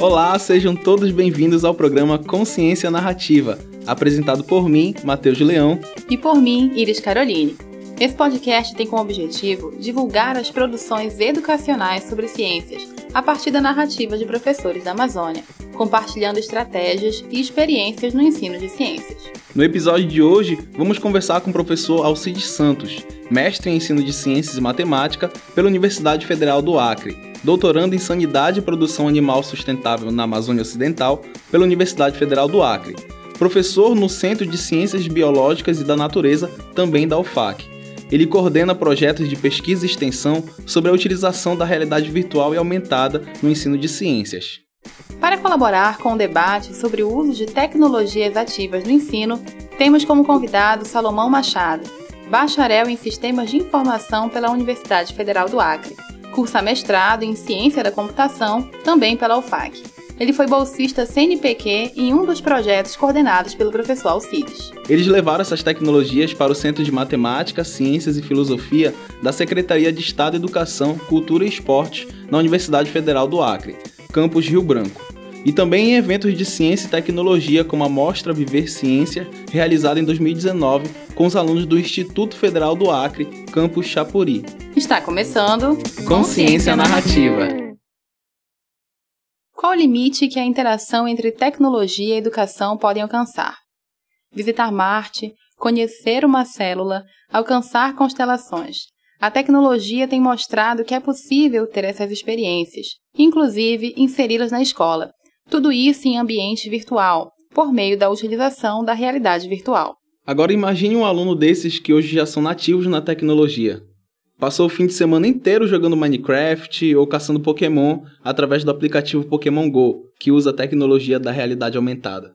Olá, sejam todos bem-vindos ao programa Consciência Narrativa, apresentado por mim, Matheus Leão, e por mim, Iris Caroline. Esse podcast tem como objetivo divulgar as produções educacionais sobre ciências a partir da narrativa de professores da Amazônia, compartilhando estratégias e experiências no ensino de ciências. No episódio de hoje, vamos conversar com o professor Alcides Santos, mestre em ensino de ciências e matemática pela Universidade Federal do Acre, doutorando em sanidade e produção animal sustentável na Amazônia Ocidental pela Universidade Federal do Acre, professor no Centro de Ciências Biológicas e da Natureza, também da UFAC ele coordena projetos de pesquisa e extensão sobre a utilização da realidade virtual e aumentada no ensino de ciências. Para colaborar com o debate sobre o uso de tecnologias ativas no ensino, temos como convidado Salomão Machado, bacharel em Sistemas de Informação pela Universidade Federal do Acre, cursa mestrado em Ciência da Computação, também pela UFAC. Ele foi bolsista CNPq em um dos projetos coordenados pelo professor Alcides. Eles levaram essas tecnologias para o Centro de Matemática, Ciências e Filosofia da Secretaria de Estado, Educação, Cultura e Esportes na Universidade Federal do Acre, campus Rio Branco. E também em eventos de ciência e tecnologia, como a Mostra Viver Ciência, realizada em 2019 com os alunos do Instituto Federal do Acre, campus Chapuri. Está começando Consciência Narrativa. Qual o limite que a interação entre tecnologia e educação podem alcançar? Visitar Marte, conhecer uma célula, alcançar constelações. A tecnologia tem mostrado que é possível ter essas experiências, inclusive inseri-las na escola. Tudo isso em ambiente virtual, por meio da utilização da realidade virtual. Agora imagine um aluno desses que hoje já são nativos na tecnologia. Passou o fim de semana inteiro jogando Minecraft ou caçando Pokémon através do aplicativo Pokémon Go, que usa a tecnologia da realidade aumentada.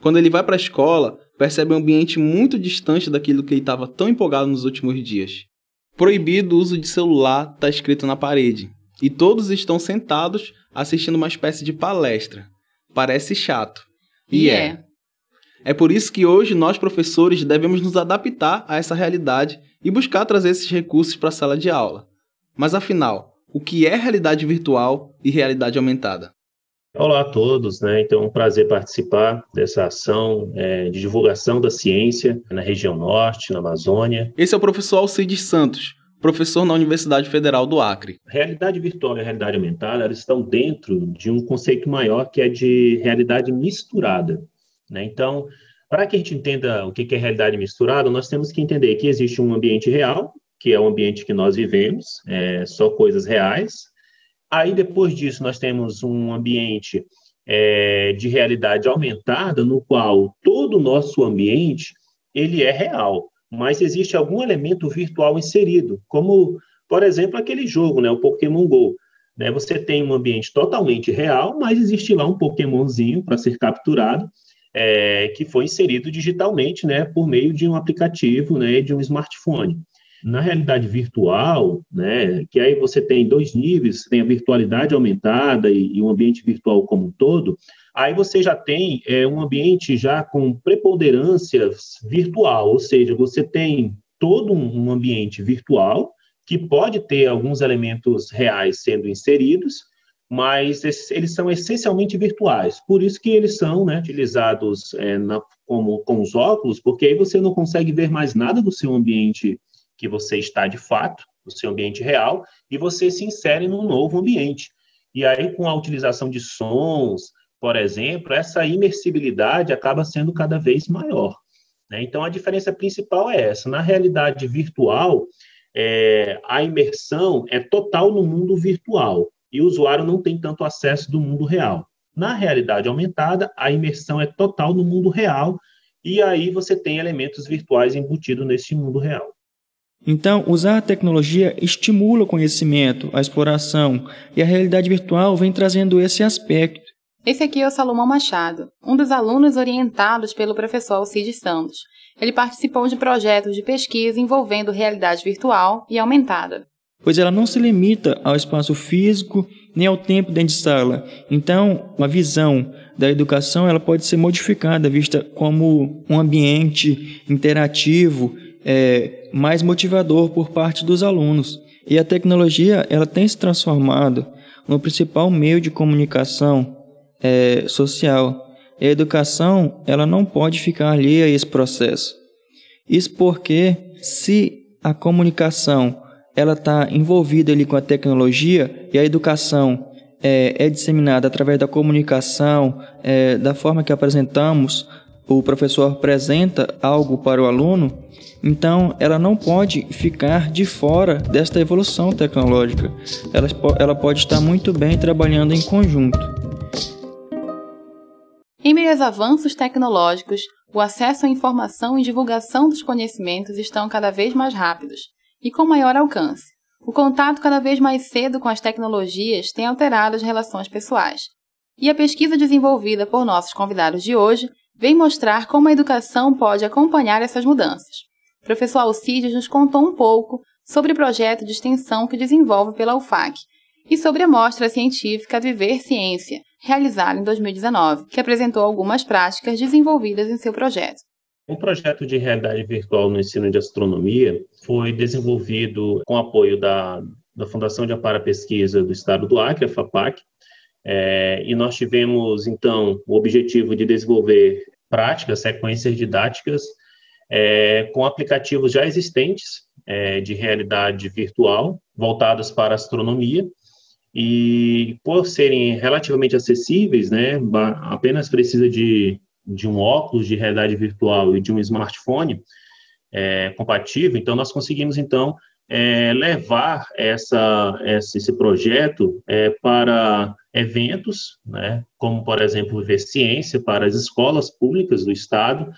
Quando ele vai para a escola, percebe um ambiente muito distante daquilo que ele estava tão empolgado nos últimos dias. Proibido o uso de celular está escrito na parede, e todos estão sentados assistindo uma espécie de palestra. Parece chato. E yeah. é. É por isso que hoje nós, professores, devemos nos adaptar a essa realidade e buscar trazer esses recursos para a sala de aula. Mas afinal, o que é realidade virtual e realidade aumentada? Olá a todos, né? Então é um prazer participar dessa ação é, de divulgação da ciência na região norte, na Amazônia. Esse é o professor Alcides Santos, professor na Universidade Federal do Acre. Realidade virtual e realidade aumentada elas estão dentro de um conceito maior que é de realidade misturada. Né? Então, para que a gente entenda o que é realidade misturada, nós temos que entender que existe um ambiente real, que é o ambiente que nós vivemos, é, só coisas reais. Aí, depois disso, nós temos um ambiente é, de realidade aumentada, no qual todo o nosso ambiente ele é real, mas existe algum elemento virtual inserido, como, por exemplo, aquele jogo, né, o Pokémon Go. Né, você tem um ambiente totalmente real, mas existe lá um Pokémonzinho para ser capturado, é, que foi inserido digitalmente, né, por meio de um aplicativo, né, de um smartphone. Na realidade virtual, né, que aí você tem dois níveis, tem a virtualidade aumentada e, e um ambiente virtual como um todo, aí você já tem é, um ambiente já com preponderância virtual, ou seja, você tem todo um ambiente virtual que pode ter alguns elementos reais sendo inseridos, mas eles são essencialmente virtuais. Por isso que eles são né, utilizados é, na, como, com os óculos, porque aí você não consegue ver mais nada do seu ambiente que você está de fato, do seu ambiente real, e você se insere num novo ambiente. E aí, com a utilização de sons, por exemplo, essa imersibilidade acaba sendo cada vez maior. Né? Então, a diferença principal é essa. Na realidade virtual, é, a imersão é total no mundo virtual e o usuário não tem tanto acesso do mundo real. Na realidade aumentada, a imersão é total no mundo real e aí você tem elementos virtuais embutidos nesse mundo real. Então, usar a tecnologia estimula o conhecimento, a exploração, e a realidade virtual vem trazendo esse aspecto. Esse aqui é o Salomão Machado, um dos alunos orientados pelo professor Alcides Santos. Ele participou de projetos de pesquisa envolvendo realidade virtual e aumentada pois ela não se limita ao espaço físico nem ao tempo dentro de sala. Então, a visão da educação ela pode ser modificada, vista como um ambiente interativo é, mais motivador por parte dos alunos. E a tecnologia ela tem se transformado no principal meio de comunicação é, social. E a educação ela não pode ficar alheia a esse processo. Isso porque se a comunicação ela está envolvida ali com a tecnologia e a educação é, é disseminada através da comunicação, é, da forma que apresentamos, o professor apresenta algo para o aluno, então ela não pode ficar de fora desta evolução tecnológica. Ela, ela pode estar muito bem trabalhando em conjunto. Em meio aos avanços tecnológicos, o acesso à informação e divulgação dos conhecimentos estão cada vez mais rápidos e com maior alcance. O contato cada vez mais cedo com as tecnologias tem alterado as relações pessoais. E a pesquisa desenvolvida por nossos convidados de hoje vem mostrar como a educação pode acompanhar essas mudanças. O professor Alcides nos contou um pouco sobre o projeto de extensão que desenvolve pela UFAC e sobre a mostra científica Viver Ciência, realizada em 2019, que apresentou algumas práticas desenvolvidas em seu projeto. O projeto de realidade virtual no ensino de astronomia foi desenvolvido com apoio da, da Fundação de Amparo à Pesquisa do Estado do Acre, a FAPAC, é, e nós tivemos, então, o objetivo de desenvolver práticas, sequências didáticas é, com aplicativos já existentes é, de realidade virtual, voltados para astronomia, e por serem relativamente acessíveis, né, apenas precisa de de um óculos de realidade virtual e de um smartphone é, compatível, então nós conseguimos então é, levar essa, esse projeto é, para eventos, né, como por exemplo Viver Ciência para as escolas públicas do estado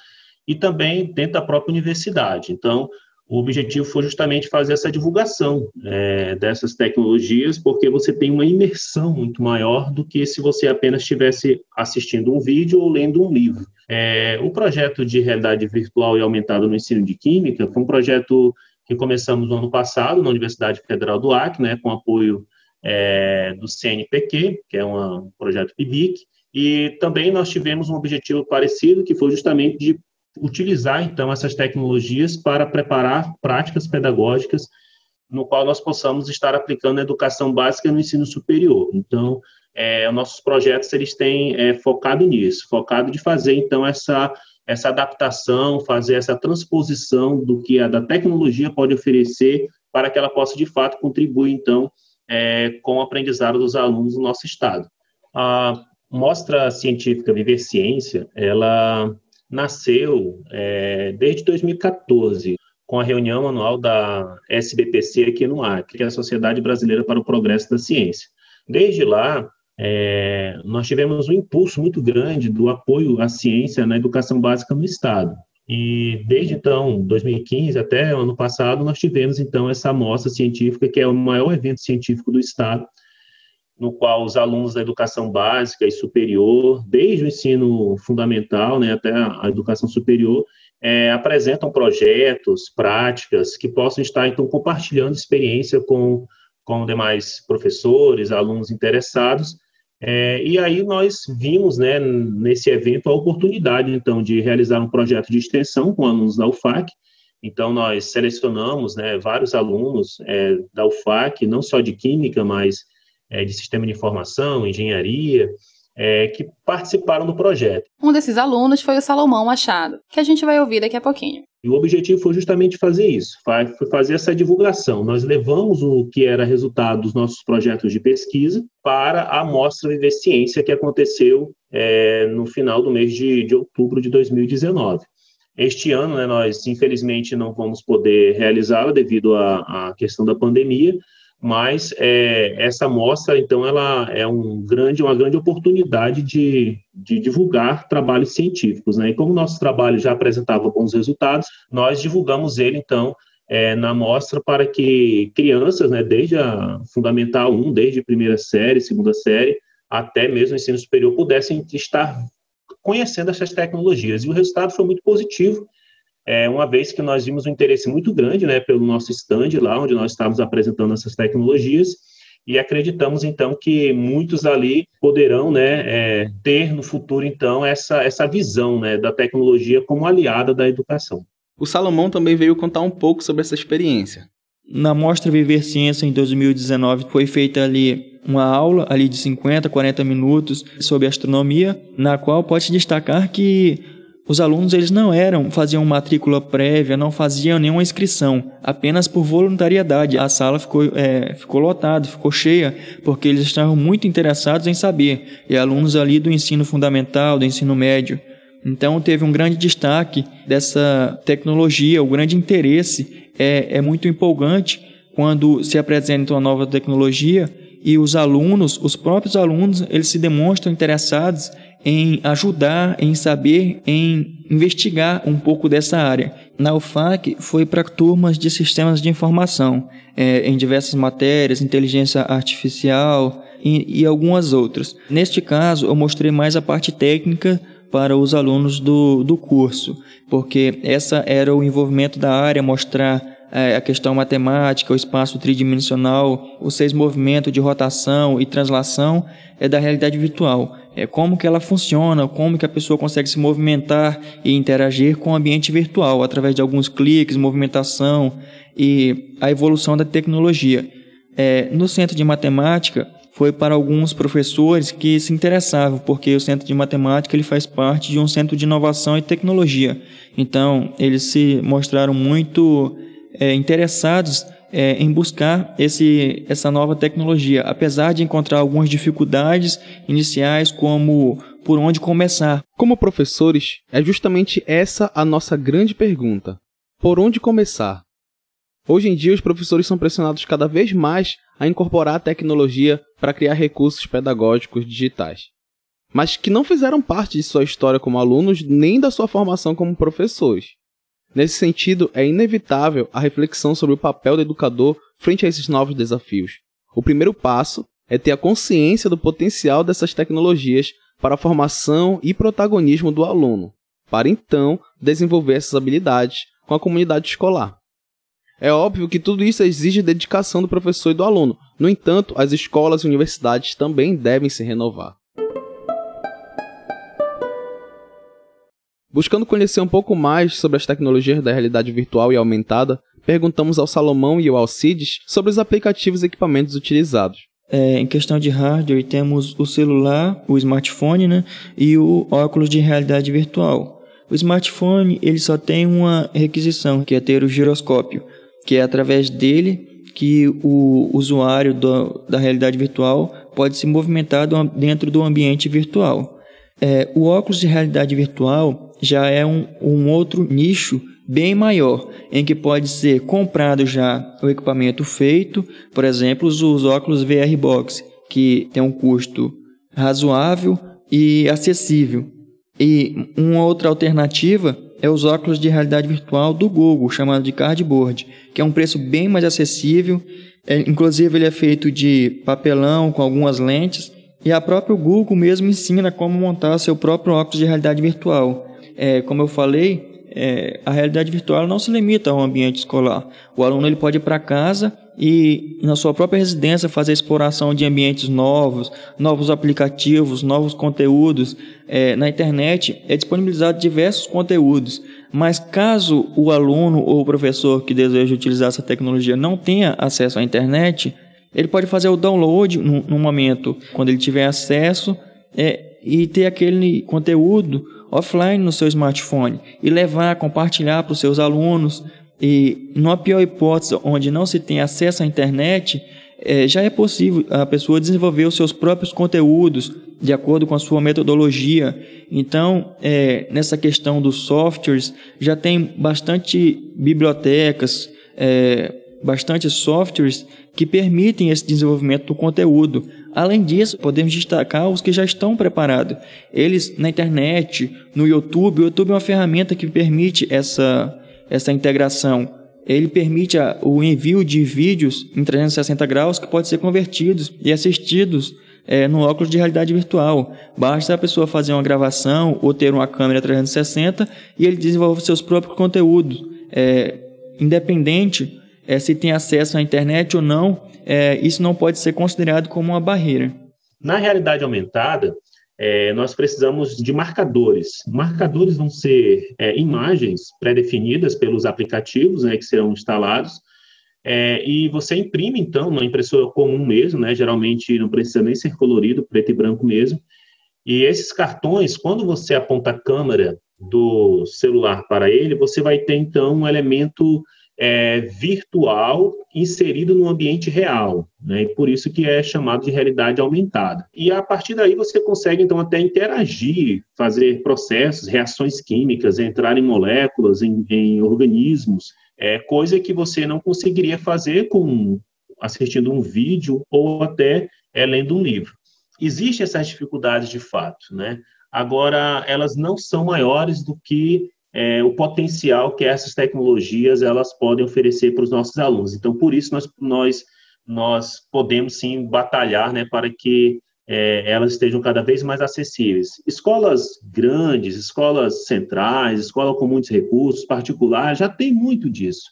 e também dentro da própria universidade. Então o objetivo foi justamente fazer essa divulgação é, dessas tecnologias, porque você tem uma imersão muito maior do que se você apenas estivesse assistindo um vídeo ou lendo um livro. É, o projeto de realidade virtual e aumentada no ensino de Química foi um projeto que começamos no ano passado na Universidade Federal do Acre, né, com apoio é, do CNPq, que é um projeto PIBIC, e também nós tivemos um objetivo parecido, que foi justamente de utilizar, então, essas tecnologias para preparar práticas pedagógicas no qual nós possamos estar aplicando a educação básica no ensino superior. Então, é, nossos projetos, eles têm é, focado nisso, focado de fazer, então, essa, essa adaptação, fazer essa transposição do que a da tecnologia pode oferecer para que ela possa, de fato, contribuir, então, é, com o aprendizado dos alunos do nosso Estado. A Mostra Científica Viver Ciência, ela nasceu é, desde 2014, com a reunião anual da SBPC aqui no Acre, que é a Sociedade Brasileira para o Progresso da Ciência. Desde lá, é, nós tivemos um impulso muito grande do apoio à ciência na educação básica no Estado. E desde então, 2015 até o ano passado, nós tivemos então essa amostra científica, que é o maior evento científico do Estado, no qual os alunos da educação básica e superior, desde o ensino fundamental né, até a educação superior, é, apresentam projetos, práticas que possam estar, então, compartilhando experiência com, com demais professores, alunos interessados. É, e aí nós vimos, né, nesse evento, a oportunidade, então, de realizar um projeto de extensão com alunos da UFAC. Então, nós selecionamos né, vários alunos é, da UFAC, não só de Química, mas é, de sistema de informação, engenharia, é, que participaram do projeto. Um desses alunos foi o Salomão Machado, que a gente vai ouvir daqui a pouquinho. E o objetivo foi justamente fazer isso, foi fazer essa divulgação. Nós levamos o que era resultado dos nossos projetos de pesquisa para a Mostra Viver Ciência, que aconteceu é, no final do mês de, de outubro de 2019. Este ano, né, nós infelizmente não vamos poder realizá-la devido à, à questão da pandemia, mas é, essa mostra, então, ela é um grande, uma grande oportunidade de, de divulgar trabalhos científicos, né? E como nosso trabalho já apresentava bons resultados, nós divulgamos ele, então, é, na mostra para que crianças, né, desde a Fundamental 1, desde primeira série, segunda série, até mesmo ensino superior, pudessem estar conhecendo essas tecnologias. E o resultado foi muito positivo, é, uma vez que nós vimos um interesse muito grande né, pelo nosso stand lá, onde nós estávamos apresentando essas tecnologias, e acreditamos então que muitos ali poderão né, é, ter no futuro então essa, essa visão né, da tecnologia como aliada da educação. O Salomão também veio contar um pouco sobre essa experiência. Na Mostra Viver Ciência em 2019 foi feita ali uma aula ali de 50, 40 minutos sobre astronomia, na qual pode destacar que os alunos eles não eram, faziam matrícula prévia, não faziam nenhuma inscrição, apenas por voluntariedade. A sala ficou, é, ficou lotada, ficou cheia, porque eles estavam muito interessados em saber. E alunos ali do ensino fundamental, do ensino médio. Então teve um grande destaque dessa tecnologia, o grande interesse é, é muito empolgante quando se apresenta uma nova tecnologia e os alunos, os próprios alunos, eles se demonstram interessados em ajudar, em saber, em investigar um pouco dessa área. Na UFAC foi para turmas de sistemas de informação, é, em diversas matérias, inteligência artificial e, e algumas outras. Neste caso, eu mostrei mais a parte técnica para os alunos do, do curso, porque essa era o envolvimento da área, mostrar é, a questão matemática, o espaço tridimensional, os seis movimentos de rotação e translação é da realidade virtual. É como que ela funciona, como que a pessoa consegue se movimentar e interagir com o ambiente virtual através de alguns cliques, movimentação e a evolução da tecnologia. É, no centro de matemática foi para alguns professores que se interessavam, porque o centro de matemática ele faz parte de um centro de inovação e tecnologia. Então eles se mostraram muito é, interessados é, em buscar esse, essa nova tecnologia, apesar de encontrar algumas dificuldades iniciais, como por onde começar. Como professores, é justamente essa a nossa grande pergunta: por onde começar? Hoje em dia, os professores são pressionados cada vez mais a incorporar a tecnologia para criar recursos pedagógicos digitais, mas que não fizeram parte de sua história como alunos nem da sua formação como professores. Nesse sentido, é inevitável a reflexão sobre o papel do educador frente a esses novos desafios. O primeiro passo é ter a consciência do potencial dessas tecnologias para a formação e protagonismo do aluno, para então desenvolver essas habilidades com a comunidade escolar. É óbvio que tudo isso exige dedicação do professor e do aluno, no entanto, as escolas e universidades também devem se renovar. Buscando conhecer um pouco mais sobre as tecnologias da realidade virtual e aumentada, perguntamos ao Salomão e ao Alcides sobre os aplicativos e equipamentos utilizados. É, em questão de hardware, temos o celular, o smartphone né, e o óculos de realidade virtual. O smartphone ele só tem uma requisição, que é ter o giroscópio, que é através dele que o usuário do, da realidade virtual pode se movimentar dentro do ambiente virtual. É, o óculos de realidade virtual já é um, um outro nicho bem maior, em que pode ser comprado já o equipamento feito, por exemplo, os óculos VR Box, que tem um custo razoável e acessível. E uma outra alternativa é os óculos de realidade virtual do Google, chamado de Cardboard, que é um preço bem mais acessível. É, inclusive, ele é feito de papelão com algumas lentes. E a própria Google mesmo ensina como montar seu próprio óculos de realidade virtual é, como eu falei, é, a realidade virtual não se limita ao ambiente escolar. O aluno ele pode ir para casa e na sua própria residência fazer exploração de ambientes novos, novos aplicativos, novos conteúdos. É, na internet é disponibilizado diversos conteúdos, mas caso o aluno ou o professor que deseja utilizar essa tecnologia não tenha acesso à internet, ele pode fazer o download no, no momento quando ele tiver acesso é, e ter aquele conteúdo offline no seu smartphone e levar, compartilhar para os seus alunos. E, numa pior hipótese, onde não se tem acesso à internet, é, já é possível a pessoa desenvolver os seus próprios conteúdos de acordo com a sua metodologia. Então, é, nessa questão dos softwares, já tem bastante bibliotecas, é, bastante softwares que permitem esse desenvolvimento do conteúdo. Além disso, podemos destacar os que já estão preparados. Eles na internet, no YouTube, o YouTube é uma ferramenta que permite essa, essa integração. Ele permite a, o envio de vídeos em 360 graus que podem ser convertidos e assistidos é, no óculos de realidade virtual. Basta a pessoa fazer uma gravação ou ter uma câmera 360 e ele desenvolve seus próprios conteúdos. É, independente é, se tem acesso à internet ou não, é, isso não pode ser considerado como uma barreira. Na realidade aumentada, é, nós precisamos de marcadores. Marcadores vão ser é, imagens pré-definidas pelos aplicativos né, que serão instalados, é, e você imprime, então, uma impressora comum mesmo, né, geralmente não precisa nem ser colorido, preto e branco mesmo, e esses cartões, quando você aponta a câmera do celular para ele, você vai ter, então, um elemento é, virtual inserido no ambiente real, né? E por isso que é chamado de realidade aumentada. E a partir daí você consegue então até interagir, fazer processos, reações químicas, entrar em moléculas, em, em organismos, é coisa que você não conseguiria fazer com assistindo um vídeo ou até é, lendo um livro. Existem essas dificuldades de fato, né? Agora elas não são maiores do que é, o potencial que essas tecnologias elas podem oferecer para os nossos alunos. Então, por isso nós nós nós podemos sim batalhar, né, para que é, elas estejam cada vez mais acessíveis. Escolas grandes, escolas centrais, escola com muitos recursos, particulares, já tem muito disso.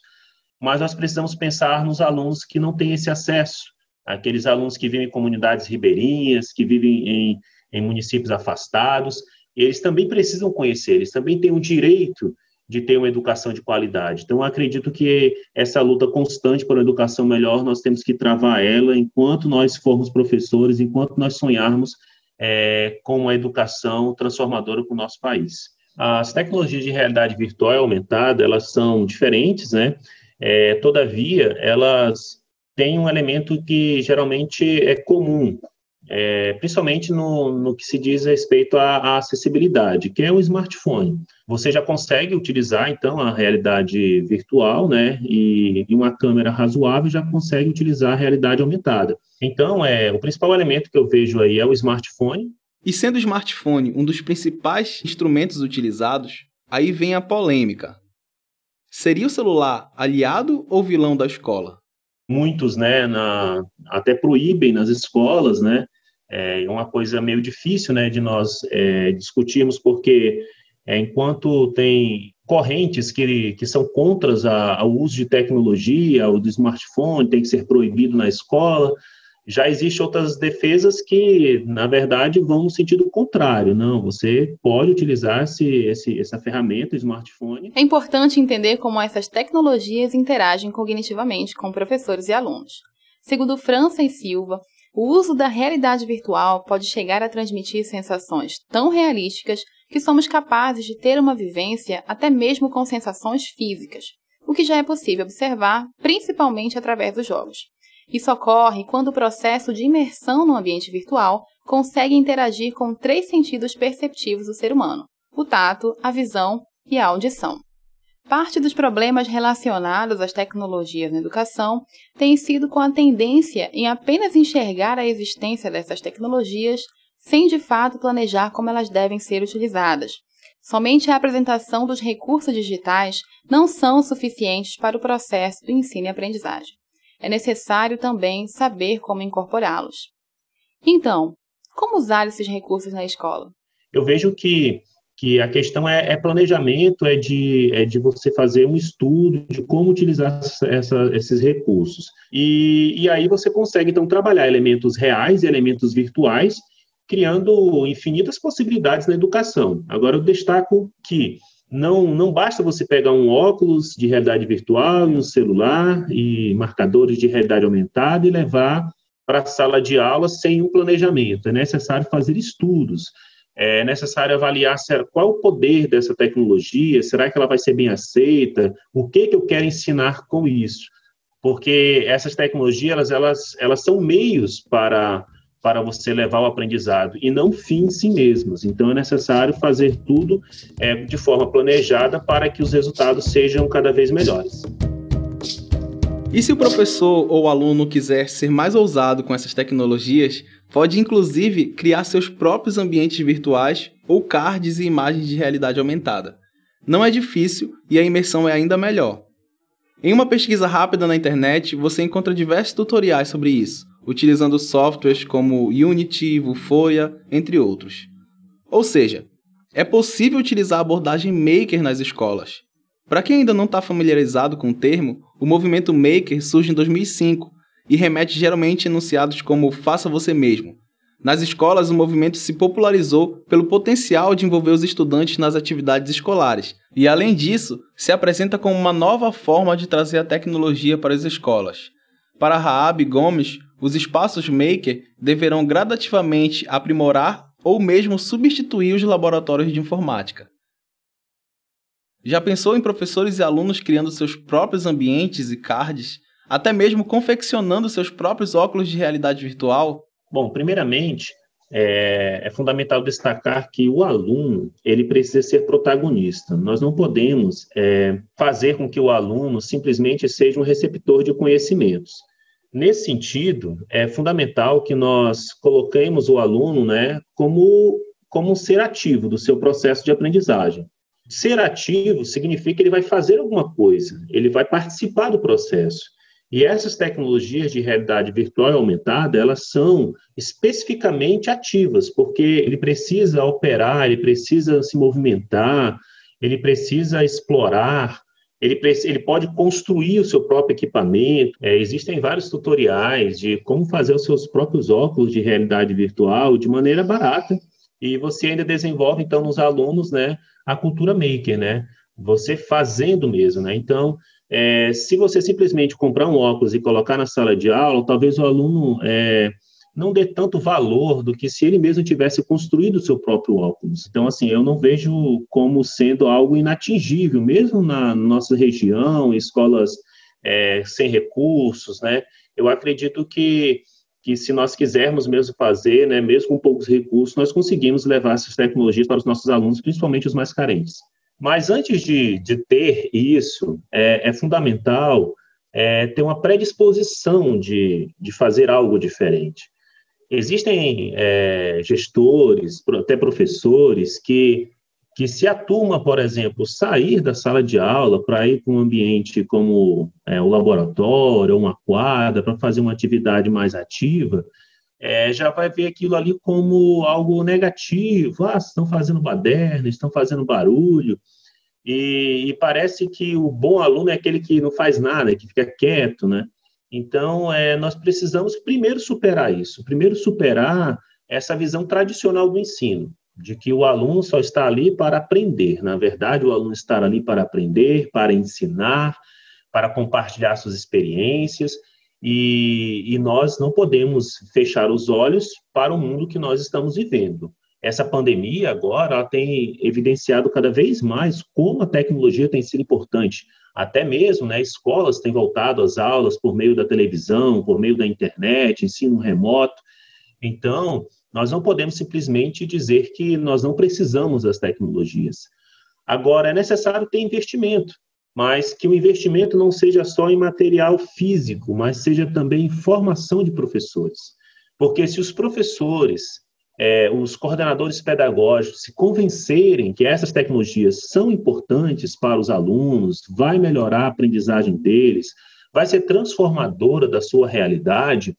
Mas nós precisamos pensar nos alunos que não têm esse acesso, aqueles alunos que vivem em comunidades ribeirinhas, que vivem em, em municípios afastados, eles também precisam conhecer, eles também têm o direito de ter uma educação de qualidade. Então, acredito que essa luta constante por uma educação melhor, nós temos que travar ela enquanto nós formos professores, enquanto nós sonharmos é, com uma educação transformadora para o nosso país. As tecnologias de realidade virtual aumentada, elas são diferentes, né? É, todavia, elas têm um elemento que geralmente é comum é, principalmente no, no, que se diz respeito à, à, acessibilidade, que é o smartphone. Você já consegue utilizar, então, a realidade virtual, né, e, e uma câmera razoável já consegue utilizar a realidade aumentada. Então, é, o principal elemento que eu vejo aí é o smartphone. E sendo o smartphone um dos principais instrumentos utilizados, aí vem a polêmica. Seria o celular aliado ou vilão da escola? Muitos, né, na, até proíbem nas escolas, né, é uma coisa meio difícil, né, de nós é, discutirmos, porque é, enquanto tem correntes que, que são contra ao uso de tecnologia, o do smartphone tem que ser proibido na escola, já existem outras defesas que, na verdade, vão no sentido contrário. Não, você pode utilizar esse, esse, essa ferramenta, o smartphone. É importante entender como essas tecnologias interagem cognitivamente com professores e alunos. Segundo França e Silva, o uso da realidade virtual pode chegar a transmitir sensações tão realísticas que somos capazes de ter uma vivência até mesmo com sensações físicas, o que já é possível observar principalmente através dos jogos. Isso ocorre quando o processo de imersão no ambiente virtual consegue interagir com três sentidos perceptivos do ser humano: o tato, a visão e a audição. Parte dos problemas relacionados às tecnologias na educação tem sido com a tendência em apenas enxergar a existência dessas tecnologias sem de fato planejar como elas devem ser utilizadas. Somente a apresentação dos recursos digitais não são suficientes para o processo do ensino e aprendizagem. É necessário também saber como incorporá-los. Então, como usar esses recursos na escola? Eu vejo que que a questão é, é, planejamento, é de, é de você fazer um estudo de como utilizar essa, esses recursos. E, e aí você consegue, então, trabalhar elementos reais e elementos virtuais, criando infinitas possibilidades na educação. Agora, eu destaco que não, não basta você pegar um óculos de realidade virtual e um celular e marcadores de realidade aumentada e levar para a sala de aula sem um planejamento. É necessário fazer estudos é necessário avaliar qual o poder dessa tecnologia, será que ela vai ser bem aceita, o que, que eu quero ensinar com isso. Porque essas tecnologias, elas, elas são meios para, para você levar o aprendizado e não fim em si mesmos. Então, é necessário fazer tudo é, de forma planejada para que os resultados sejam cada vez melhores. E se o professor ou o aluno quiser ser mais ousado com essas tecnologias, pode inclusive criar seus próprios ambientes virtuais ou cards e imagens de realidade aumentada. Não é difícil e a imersão é ainda melhor. Em uma pesquisa rápida na internet, você encontra diversos tutoriais sobre isso, utilizando softwares como Unity, Vuforia, entre outros. Ou seja, é possível utilizar a abordagem Maker nas escolas. Para quem ainda não está familiarizado com o termo, o movimento Maker surge em 2005 e remete geralmente a enunciados como faça você mesmo. Nas escolas, o movimento se popularizou pelo potencial de envolver os estudantes nas atividades escolares, e além disso, se apresenta como uma nova forma de trazer a tecnologia para as escolas. Para Raab Gomes, os espaços maker deverão gradativamente aprimorar ou mesmo substituir os laboratórios de informática. Já pensou em professores e alunos criando seus próprios ambientes e cards, até mesmo confeccionando seus próprios óculos de realidade virtual? Bom, primeiramente, é, é, fundamental destacar que o aluno ele precisa ser protagonista. Nós não podemos é, fazer com que o aluno simplesmente seja um receptor de conhecimentos. Nesse sentido, é fundamental que nós coloquemos o aluno né, como, como um ser ativo do seu processo de aprendizagem. Ser ativo significa que ele vai fazer alguma coisa, ele vai participar do processo. E essas tecnologias de realidade virtual aumentada, elas são especificamente ativas, porque ele precisa operar, ele precisa se movimentar, ele precisa explorar, ele, ele pode construir o seu próprio equipamento. É, existem vários tutoriais de como fazer os seus próprios óculos de realidade virtual de maneira barata. E você ainda desenvolve, então, nos alunos, né, a cultura maker, né? Você fazendo mesmo, né? Então, é, se você simplesmente comprar um óculos e colocar na sala de aula, talvez o aluno é, não dê tanto valor do que se ele mesmo tivesse construído o seu próprio óculos. Então, assim, eu não vejo como sendo algo inatingível, mesmo na nossa região, escolas é, sem recursos, né? Eu acredito que, que se nós quisermos mesmo fazer, né, mesmo com poucos recursos, nós conseguimos levar essas tecnologias para os nossos alunos, principalmente os mais carentes. Mas antes de, de ter isso, é, é fundamental é, ter uma predisposição de, de fazer algo diferente. Existem é, gestores, até professores, que, que se a turma, por exemplo, sair da sala de aula para ir para um ambiente como é, o laboratório, uma quadra, para fazer uma atividade mais ativa, é, já vai ver aquilo ali como algo negativo. Ah, estão fazendo baderna, estão fazendo barulho. E, e, parece que o bom aluno é aquele que não faz nada, que fica quieto, né? Então, é, nós precisamos primeiro superar isso, primeiro superar essa visão tradicional do ensino, de que o aluno só está ali para aprender. Na verdade, o aluno está ali para aprender, para ensinar, para compartilhar suas experiências, e, e nós não podemos fechar os olhos para o mundo que nós estamos vivendo. Essa pandemia agora tem evidenciado cada vez mais como a tecnologia tem sido importante até mesmo, né, escolas têm voltado às aulas por meio da televisão, por meio da internet, ensino remoto. Então, nós não podemos simplesmente dizer que nós não precisamos das tecnologias. Agora, é necessário ter investimento, mas que o investimento não seja só em material físico, mas seja também em formação de professores. Porque se os professores é, os coordenadores pedagógicos se convencerem que essas tecnologias são importantes para os alunos, vai melhorar a aprendizagem deles, vai ser transformadora da sua realidade,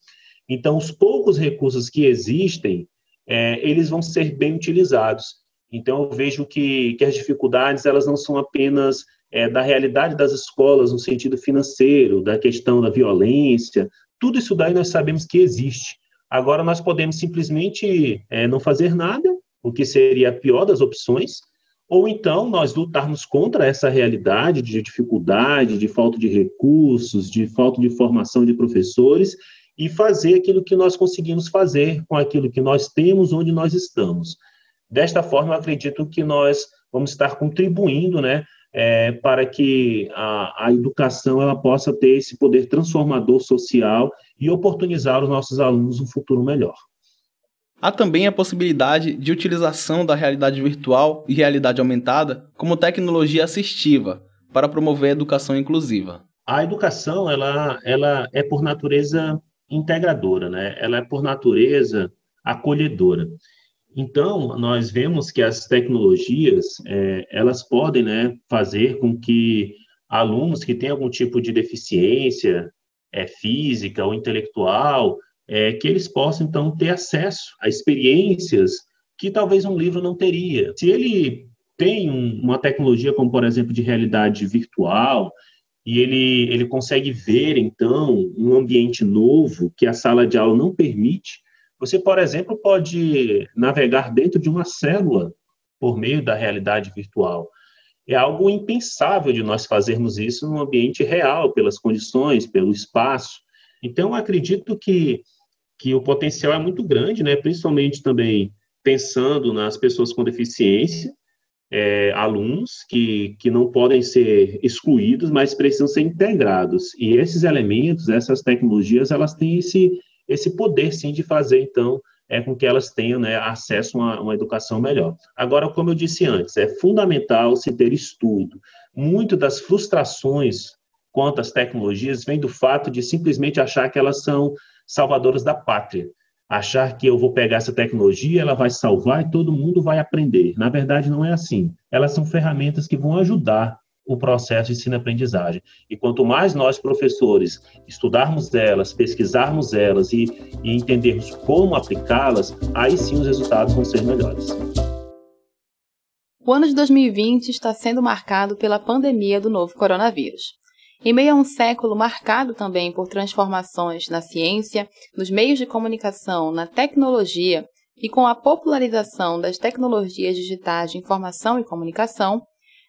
então os poucos recursos que existem, é, eles vão ser bem utilizados. Então eu vejo que, que as dificuldades elas não são apenas é, da realidade das escolas no sentido financeiro, da questão da violência, tudo isso daí nós sabemos que existe. Agora, nós podemos simplesmente é, não fazer nada, o que seria a pior das opções, ou então nós lutarmos contra essa realidade de dificuldade, de falta de recursos, de falta de formação de professores e fazer aquilo que nós conseguimos fazer com aquilo que nós temos onde nós estamos. Desta forma, acredito que nós vamos estar contribuindo né, é, para que a, a educação ela possa ter esse poder transformador social e oportunizar os nossos alunos um futuro melhor. Há também a possibilidade de utilização da realidade virtual e realidade aumentada como tecnologia assistiva para promover a educação inclusiva. A educação ela, ela é por natureza integradora, né? ela é por natureza acolhedora. Então, nós vemos que as tecnologias, é, elas podem né, fazer com que alunos que têm algum tipo de deficiência é, física ou intelectual, é, que eles possam, então, ter acesso a experiências que talvez um livro não teria. Se ele tem um, uma tecnologia como, por exemplo, de realidade virtual, e ele, ele consegue ver, então, um ambiente novo que a sala de aula não permite, Você, por exemplo, pode navegar dentro de uma célula por meio da realidade virtual. É algo impensável de nós fazermos isso no ambiente real, pelas condições, pelo espaço. Então, acredito que, que o potencial é muito grande, né? principalmente também pensando nas pessoas com deficiência, é, alunos que, que não podem ser excluídos, mas precisam ser integrados. E esses elementos, essas tecnologias, elas têm esse, esse poder, sim, de fazer, então, é com que elas tenham né, acesso a uma, uma, educação melhor. Agora, como eu disse antes, é fundamental se ter estudo. Muito das frustrações quanto às tecnologias vem do fato de simplesmente achar que elas são salvadoras da pátria. Achar que eu vou pegar essa tecnologia, ela vai salvar e todo mundo vai aprender. Na verdade, não é assim. Elas são ferramentas que vão ajudar o processo de ensino-aprendizagem. E quanto mais nós, professores, estudarmos elas, pesquisarmos elas e, e entendermos como aplicá-las, aí sim os resultados vão ser melhores. O ano de 2020 está sendo marcado pela pandemia do novo coronavírus. Em meio a um século marcado também por transformações na ciência, nos meios de comunicação, na tecnologia e com a popularização das tecnologias digitais de informação e comunicação,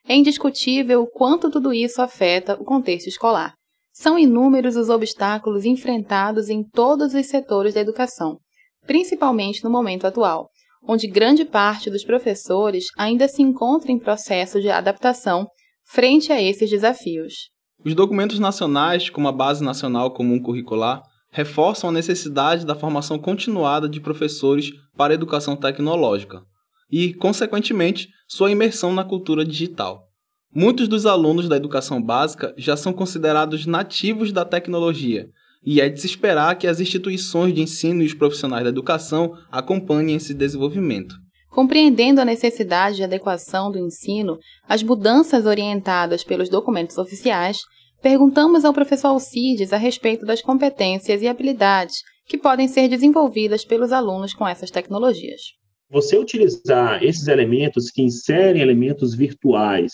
é indiscutível o quanto tudo isso afeta o contexto escolar. São inúmeros os obstáculos enfrentados em todos os setores da educação, principalmente no momento atual, onde grande parte dos professores ainda se encontra em processo de adaptação frente a esses desafios. Os documentos nacionais, como a Base Nacional Comum Curricular, reforçam a necessidade da formação continuada de professores para a educação tecnológica, e, consequentemente, sua imersão na cultura digital. Muitos dos alunos da educação básica já são considerados nativos da tecnologia, e é de se esperar que as instituições de ensino e os profissionais da educação acompanhem esse desenvolvimento. Compreendendo a necessidade de adequação do ensino às mudanças orientadas pelos documentos oficiais, perguntamos ao professor Alcides a respeito das competências e habilidades que podem ser desenvolvidas pelos alunos com essas tecnologias. Você utilizar esses elementos que inserem elementos virtuais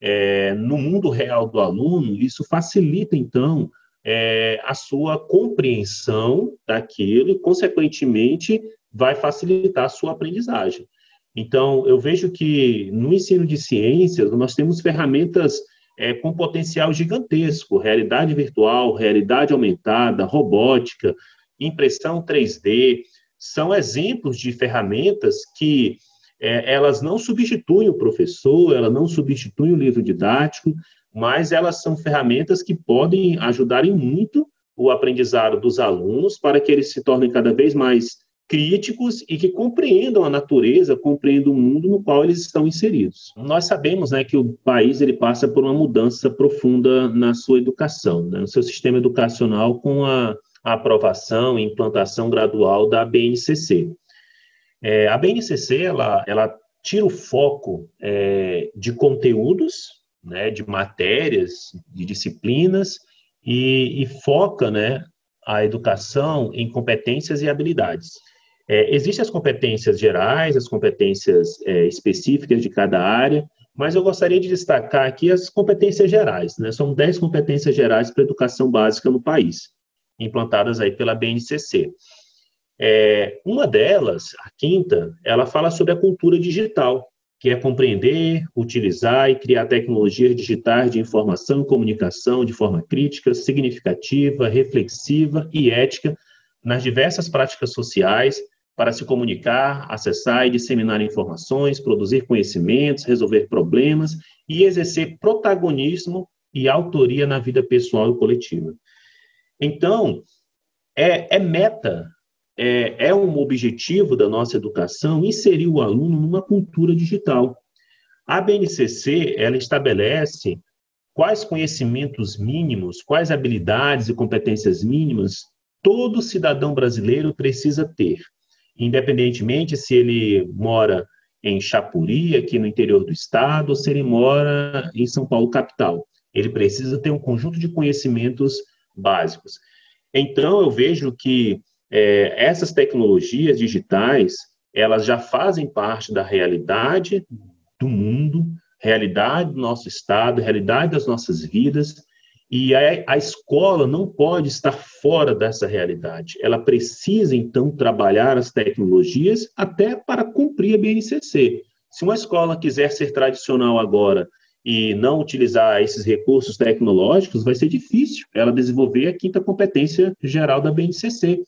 é, no mundo real do aluno, isso facilita, então, é, a sua compreensão daquilo e, consequentemente, vai facilitar a sua aprendizagem. Então, eu vejo que no ensino de ciências, nós temos ferramentas é, com potencial gigantesco: realidade virtual, realidade aumentada, robótica, impressão 3D são exemplos de ferramentas que é, elas não substituem o professor, elas não substituem o livro didático, mas elas são ferramentas que podem ajudar em muito o aprendizado dos alunos para que eles se tornem cada vez mais críticos e que compreendam a natureza, compreendam o mundo no qual eles estão inseridos. Nós sabemos né, que o país ele passa por uma mudança profunda na sua educação, né, no seu sistema educacional com a a aprovação e implantação gradual da BNCC. É, a BNCC, ela, ela tira o foco é, de conteúdos, né, de matérias, de disciplinas, e, e foca né, a educação em competências e habilidades. É, existem as competências gerais, as competências é, específicas de cada área, mas eu gostaria de destacar aqui as competências gerais. Né? São 10 competências gerais para a educação básica no país implantadas aí pela BNCC. É, uma delas, a quinta, ela fala sobre a cultura digital, que é compreender, utilizar e criar tecnologias digitais de informação e comunicação de forma crítica, significativa, reflexiva e ética nas diversas práticas sociais para se comunicar, acessar e disseminar informações, produzir conhecimentos, resolver problemas e exercer protagonismo e autoria na vida pessoal e coletiva. Então, é, é meta, é, é um objetivo da nossa educação inserir o aluno numa cultura digital. A BNCC, ela estabelece quais conhecimentos mínimos, quais habilidades e competências mínimas todo cidadão brasileiro precisa ter, independentemente se ele mora em Chapuri, aqui no interior do estado, ou se ele mora em São Paulo, capital. Ele precisa ter um conjunto de conhecimentos básicos. Então, eu vejo que é, essas tecnologias digitais, elas já fazem parte da realidade do mundo, realidade do nosso estado, realidade das nossas vidas, E a, a, escola não pode estar fora dessa realidade. Ela precisa, então, trabalhar as tecnologias até para cumprir a BNCC. Se uma escola quiser ser tradicional agora e não utilizar esses recursos tecnológicos, vai ser difícil ela desenvolver a quinta competência geral da BNCC.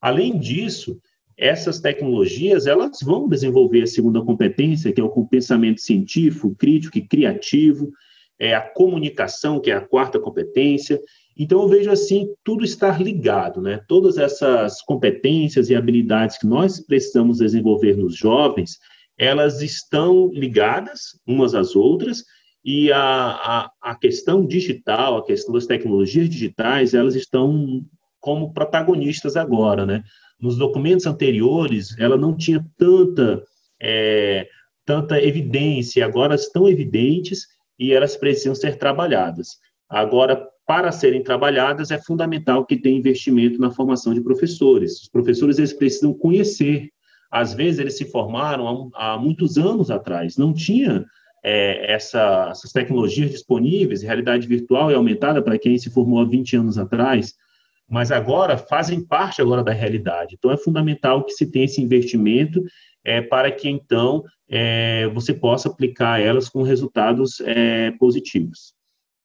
Além disso, essas tecnologias elas vão desenvolver a segunda competência, que é o pensamento científico, crítico e criativo, é a comunicação, que é a quarta competência. Então, eu vejo assim, tudo estar ligado, né? Todas essas competências e habilidades que nós precisamos desenvolver nos jovens, elas estão ligadas umas às outras, e a, a, a questão digital, a questão das tecnologias digitais, elas estão como protagonistas agora, né? Nos documentos anteriores, ela não tinha tanta, é, tanta evidência, agora estão evidentes e elas precisam ser trabalhadas. Agora, para serem trabalhadas, é fundamental que tenha investimento na formação de professores. Os professores eles precisam conhecer. Às vezes, eles se formaram há, há muitos anos atrás, não tinha é, essa, essas tecnologias disponíveis, realidade virtual e aumentada para quem se formou há 20 anos atrás, mas agora fazem parte agora da realidade. Então, é fundamental que se tenha esse investimento é, para que, então, é, você possa aplicar elas com resultados é, positivos.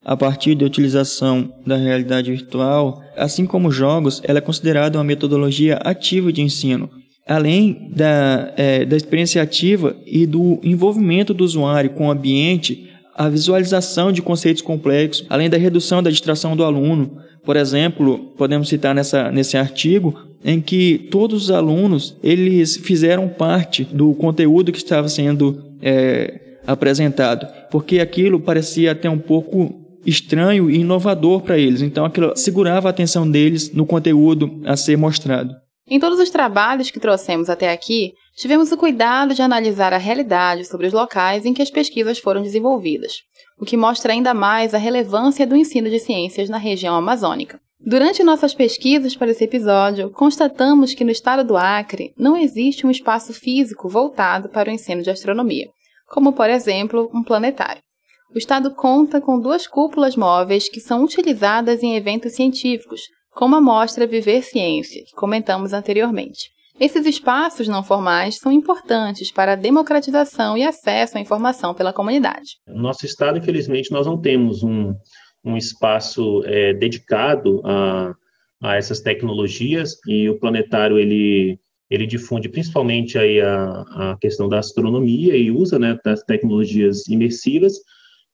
A partir da utilização da realidade virtual, assim como jogos, ela é considerada uma metodologia ativa de ensino, além da, é, da experiência ativa e do envolvimento do usuário com o ambiente, a visualização de conceitos complexos, além da redução da distração do aluno. Por exemplo, podemos citar nessa, nesse artigo em que todos os alunos eles fizeram parte do conteúdo que estava sendo é, apresentado, porque aquilo parecia até um pouco estranho e inovador para eles. Então aquilo segurava a atenção deles no conteúdo a ser mostrado. Em todos os trabalhos que trouxemos até aqui, tivemos o cuidado de analisar a realidade sobre os locais em que as pesquisas foram desenvolvidas, o que mostra ainda mais a relevância do ensino de ciências na região amazônica. Durante nossas pesquisas para esse episódio, constatamos que no estado do Acre não existe um espaço físico voltado para o ensino de astronomia, como, por exemplo, um planetário. O estado conta com duas cúpulas móveis que são utilizadas em eventos científicos, como a mostra Viver Ciência, que comentamos anteriormente. Esses espaços não formais são importantes para a democratização e acesso à informação pela comunidade. No nosso estado, infelizmente, nós não temos um, um espaço é, dedicado a, a essas tecnologias e o planetário ele ele difunde principalmente aí a, a questão da astronomia e usa né, das tecnologias imersivas.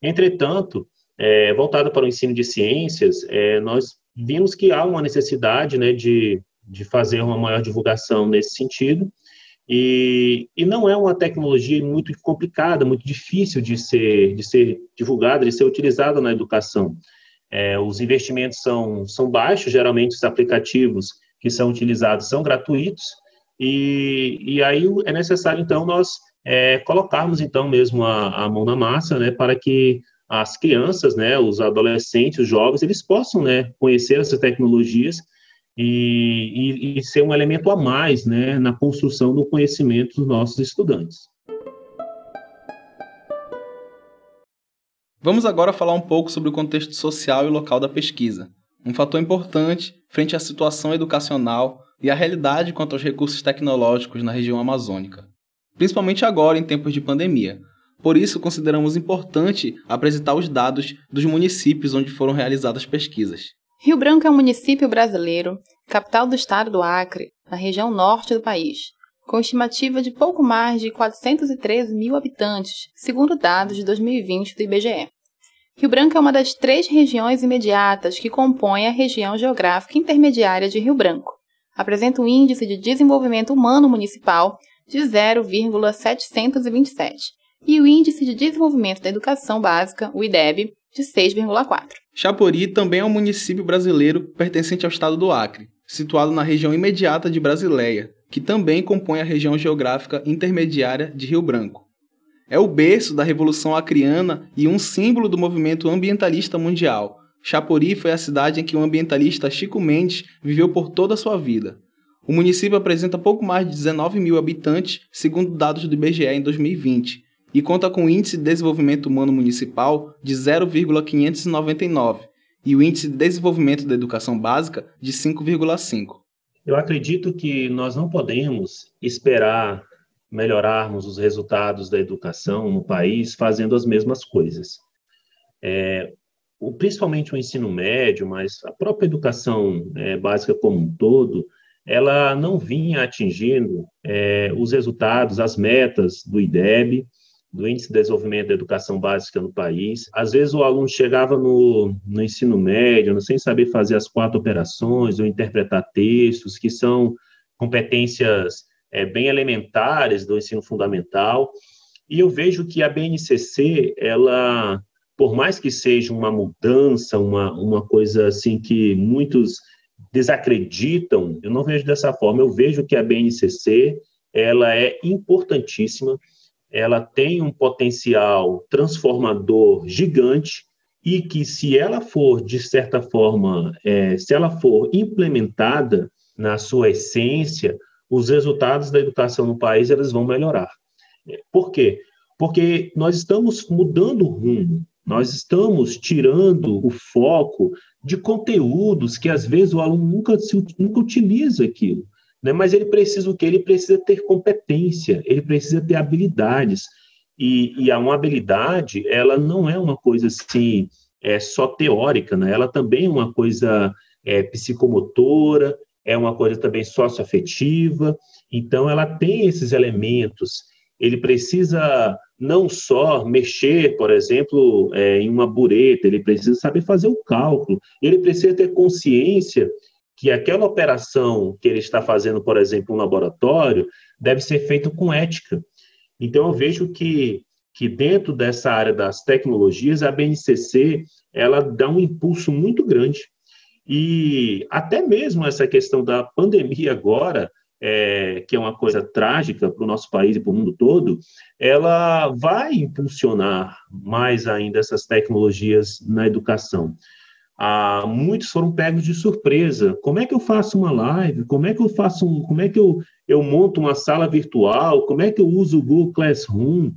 Entretanto, é, voltado para o ensino de ciências, é, nós vimos que há uma necessidade né, de, de fazer uma maior divulgação nesse sentido, e, e não é uma tecnologia muito complicada, muito difícil de ser, de ser divulgada, de ser utilizada na educação. É, os investimentos são, são baixos, geralmente os aplicativos que são utilizados são gratuitos, e, e aí é necessário, então, nós é, colocarmos, então, mesmo a, a mão na massa, né, para que as crianças, né, os adolescentes, os jovens, eles possam, né, conhecer essas tecnologias e, e, e ser um elemento a mais né, na construção do conhecimento dos nossos estudantes. Vamos agora falar um pouco sobre o contexto social e local da pesquisa, um fator importante frente à situação educacional e à realidade quanto aos recursos tecnológicos na região amazônica, principalmente agora em tempos de pandemia. Por isso, consideramos importante apresentar os dados dos municípios onde foram realizadas pesquisas. Rio Branco é um município brasileiro, capital do estado do Acre, na região norte do país, com estimativa de pouco mais de 413 mil habitantes, segundo dados de 2020 do IBGE. Rio Branco é uma das três regiões imediatas que compõem a região geográfica intermediária de Rio Branco. Apresenta um índice de desenvolvimento humano municipal de 0,727 e o índice de desenvolvimento da educação básica, o IDEB, de 6,4. Chapori também é um município brasileiro pertencente ao estado do Acre, situado na região imediata de Brasileia, que também compõe a região geográfica intermediária de Rio Branco. É o berço da Revolução Acreana e um símbolo do movimento ambientalista mundial. Chapori foi a cidade em que o ambientalista Chico Mendes viveu por toda a sua vida. O município apresenta pouco mais de 19 mil habitantes, segundo dados do IBGE em 2020, e conta com índice de desenvolvimento humano municipal de 0,599 e o Índice de Desenvolvimento da Educação Básica de 5,5. Eu acredito que nós não podemos esperar melhorarmos os resultados da educação no país fazendo as mesmas coisas. É, principalmente o ensino médio, mas a própria educação é, básica como um todo, ela não vinha atingindo é, os resultados, as metas do IDEB, do Índice de Desenvolvimento da Educação Básica no país. Às vezes o aluno chegava no, no ensino médio sem saber fazer as quatro operações ou interpretar textos, que são competências é, bem elementares do ensino fundamental. E eu vejo que a BNCC, ela, por mais que seja uma mudança, uma, uma coisa assim que muitos desacreditam, eu não vejo dessa forma. Eu vejo que a BNCC, ela é importantíssima ela tem um potencial transformador gigante e que se ela for de certa forma, é, se ela for implementada na sua essência, os resultados da educação no país eles vão melhorar. Por quê? Porque nós estamos mudando o rumo, nós estamos tirando o foco de conteúdos que às vezes o aluno nunca, nunca utiliza aquilo. Né? Mas ele precisa o quê? Ele precisa ter competência, ele precisa ter habilidades. E, e uma habilidade, ela não é uma coisa assim, é só teórica, né? Ela também é uma coisa é, psicomotora, é uma coisa também socioafetiva. Então, ela tem esses elementos. Ele precisa não só mexer, por exemplo, é, em uma bureta, ele precisa saber fazer o cálculo, ele precisa ter consciência que aquela operação que ele está fazendo, por exemplo, no laboratório, deve ser feita com ética. Então, eu vejo que, que dentro dessa área das tecnologias, a BNCC ela dá um impulso muito grande. E até mesmo essa questão da pandemia agora, é, que é uma coisa trágica para o nosso país e para o mundo todo, ela vai impulsionar mais ainda essas tecnologias na educação ah, muitos foram pegos de surpresa. Como é que eu faço uma live? Como é que eu faço um, como é que eu, eu monto uma sala virtual? Como é que eu uso o Google Classroom?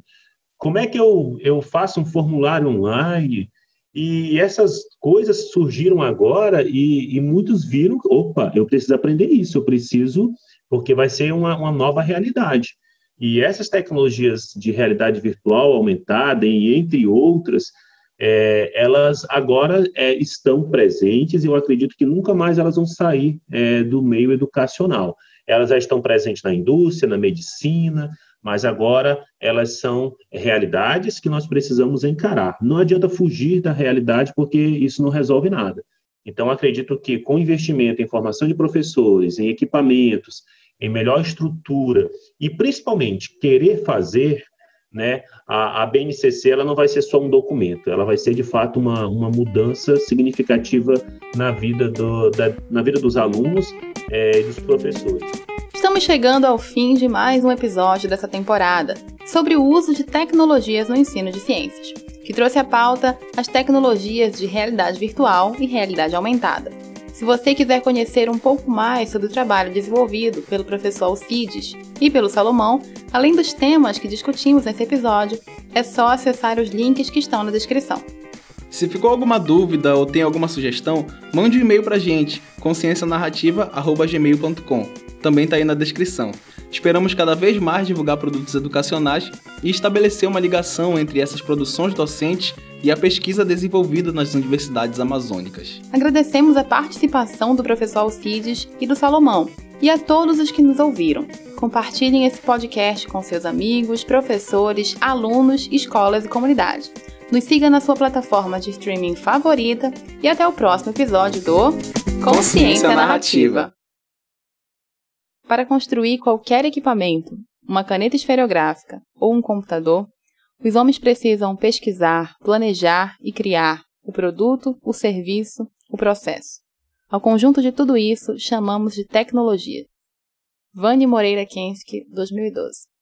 Como é que eu, eu faço um formulário online? E essas coisas surgiram agora e, e muitos viram, opa, eu preciso aprender isso, eu preciso, porque vai ser uma, uma nova realidade. E essas tecnologias de realidade virtual aumentada, e entre outras, é, elas agora é, estão presentes e eu acredito que nunca mais elas vão sair é, do meio educacional. Elas já estão presentes na indústria, na medicina, mas agora elas são realidades que nós precisamos encarar. Não adianta fugir da realidade, porque isso não resolve nada. Então, acredito que com investimento em formação de professores, em equipamentos, em melhor estrutura e principalmente querer fazer, né, a, a BNCC ela não vai ser só um documento, ela vai ser de fato uma, uma mudança significativa na vida, do, da, na vida dos alunos é, e dos professores. Estamos chegando ao fim de mais um episódio dessa temporada sobre o uso de tecnologias no ensino de ciências, que trouxe à pauta as tecnologias de realidade virtual e realidade aumentada. Se você quiser conhecer um pouco mais sobre o trabalho desenvolvido pelo professor Alcides e pelo Salomão, além dos temas que discutimos nesse episódio, é só acessar os links que estão na descrição. Se ficou alguma dúvida ou tem alguma sugestão, mande um e-mail para a gente, consciencianarrativa.gmail.com. Também está aí na descrição. Esperamos cada vez mais divulgar produtos educacionais e estabelecer uma ligação entre essas produções docentes e a pesquisa desenvolvida nas universidades amazônicas. Agradecemos a participação do professor Alcides e do Salomão, e a todos os que nos ouviram. Compartilhem esse podcast com seus amigos, professores, alunos, escolas e comunidade. Nos siga na sua plataforma de streaming favorita e até o próximo episódio do Consciência Narrativa. Para construir qualquer equipamento, uma caneta esferográfica ou um computador, os homens precisam pesquisar, planejar e criar o produto, o serviço, o processo. Ao conjunto de tudo isso chamamos de tecnologia. Vani Moreira Kensky, 2012